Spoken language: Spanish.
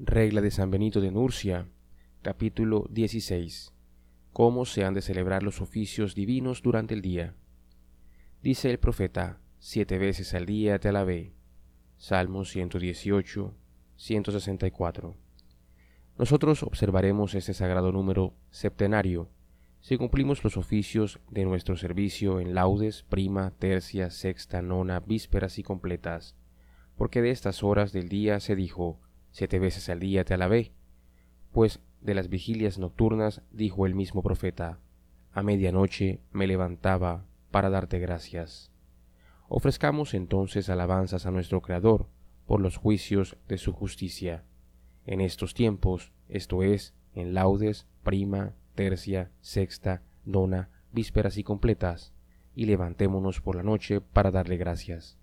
Regla de San Benito de Nurcia, capítulo 16. Cómo se han de celebrar los oficios divinos durante el día. Dice el profeta, siete veces al día te alabé. Salmos 118, 164. Nosotros observaremos este sagrado número septenario si cumplimos los oficios de nuestro servicio en laudes, prima, tercia, sexta, nona, vísperas y completas, porque de estas horas del día se dijo, siete veces al día te alabé. Pues de las vigilias nocturnas dijo el mismo profeta, a medianoche me levantaba para darte gracias. Ofrezcamos entonces alabanzas a nuestro Creador por los juicios de su justicia. En estos tiempos, esto es, en laudes, prima, tercia, sexta, nona, vísperas y completas, y levantémonos por la noche para darle gracias.